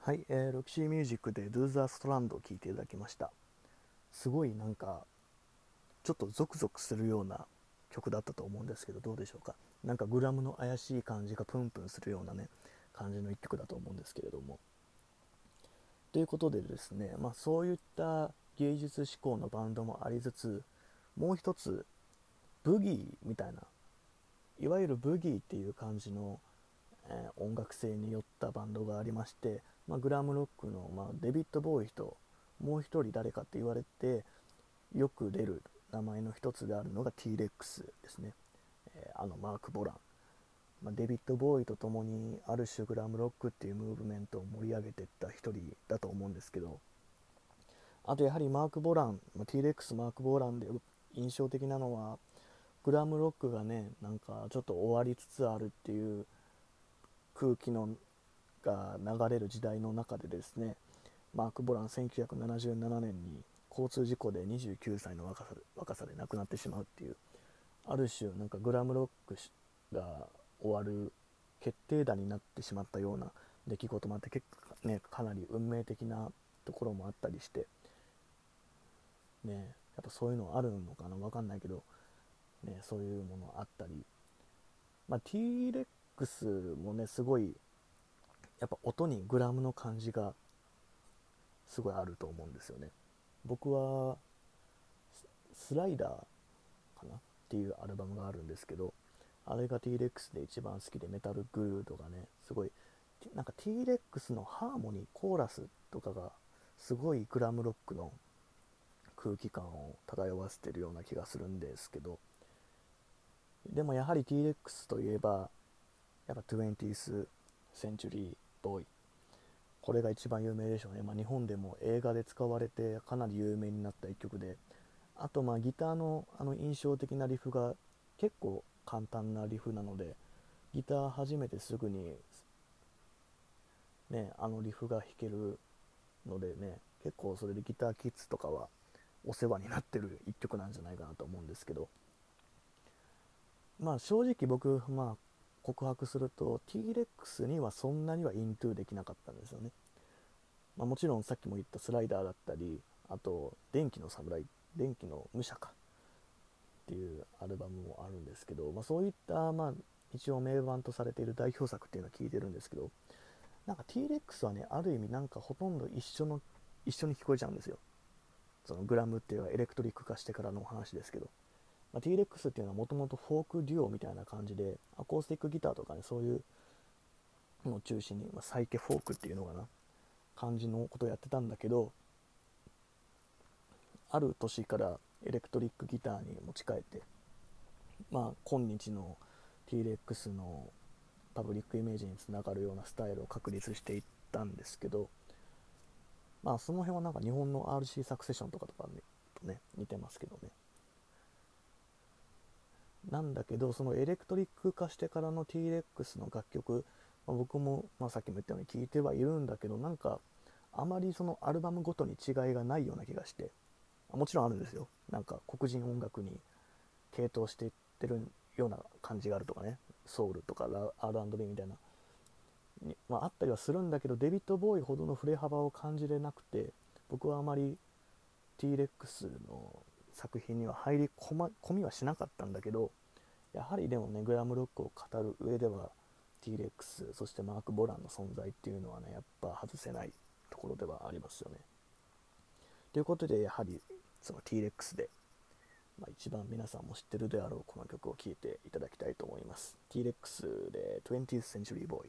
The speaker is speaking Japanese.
はい、えー、ロキシーミュージックで Do the Strand を聴いていただきました。すごいなんかちょっとゾクゾクするような曲だったと思うんですけどどうでしょうか？なんかグラムの怪しい感じがプンプンするようなね感じの一曲だと思うんですけれども。ということでですね、まあ、そういった芸術志向のバンドもありつつもう一つブギーみたいないわゆるブギーっていう感じの、えー、音楽性によったバンドがありまして、まあ、グラムロックの、まあ、デビッド・ボーイともう一人誰かって言われてよく出る名前の一つであるのが T-Rex ですね、えー、あのマーク・ボラン、まあ、デビッド・ボーイと共にある種グラムロックっていうムーブメントを盛り上げてった一人だと思うんですけどあとやはりマーク・ボラン、まあ、T-Rex マーク・ボランで印象的なのはグラムロックがねなんかちょっと終わりつつあるっていう空気のが流れる時代の中でですねマーク・ボラン1977年に交通事故で29歳の若さ若さで亡くなってしまうっていうある種なんかグラムロックが終わる決定打になってしまったような出来事もあって結構ねかなり運命的なところもあったりしてねやっぱそういうのあるのかな分かんないけどね、そういうものあったり、まあ、T-Rex もねすごいやっぱ音にグラムの感じがすごいあると思うんですよね。僕はスライダーかな？っていうアルバムがあるんですけどあれが T-Rex で一番好きでメタルグルードがねすごいなんか T-Rex のハーモニーコーラスとかがすごいグラムロックの空気感を漂わせてるような気がするんですけどでもやはり T-Rex といえばやっぱ 20th Century Boy これが一番有名でしょうね、まあ、日本でも映画で使われてかなり有名になった一曲で。あとまあギターのあの印象的なリフが結構簡単なリフなのでギター始めてすぐにねあのリフが弾けるのでね結構それでギターキッズとかはお世話になってる一曲なんじゃないかなと思うんですけど。まあ正直僕、まあ、告白すると T-Rex にはそんなにはイントゥできなかったんですよね。まあ、もちろんさっきも言ったスライダーだったり、あと電気の侍、電気の武者かっていうアルバムもあるんですけど、まあ、そういった、まあ、一応名盤とされている代表作っていうのは聞いてるんですけど、なんか T-Rex はね、ある意味なんかほとんど一緒の、一緒に聞こえちゃうんですよ。そのグラムっていうのはエレクトリック化してからのお話ですけど。まあ、T-Rex っていうのはもともとフォークデュオみたいな感じでアコースティックギターとかねそういうのを中心に、まあ、サイケフォークっていうのかな感じのことをやってたんだけどある年からエレクトリックギターに持ち替えてまあ今日の T-Rex のパブリックイメージにつながるようなスタイルを確立していったんですけどまあその辺はなんか日本の RC サクセションとかとか、ね、とね似てますけどね。なんだけどそのエレクトリック化してからの T-Rex の楽曲、まあ、僕も、まあ、さっきも言ったように聴いてはいるんだけどなんかあまりそのアルバムごとに違いがないような気がしてもちろんあるんですよ。なんか黒人音楽に傾倒していってるような感じがあるとかね。ソウルとか R&B みたいな。まあ、あったりはするんだけどデビッド・ボーイほどの振れ幅を感じれなくて僕はあまり T-Rex の作品には入り込,、ま、みはしなかったんだけどやはりでもねグラムロックを語る上では T-Rex そしてマーク・ボランの存在っていうのはねやっぱ外せないところではありますよね。ということでやはりその T-Rex で、まあ、一番皆さんも知ってるであろうこの曲を聴いていただきたいと思います。T-Rex で 20th Century Boy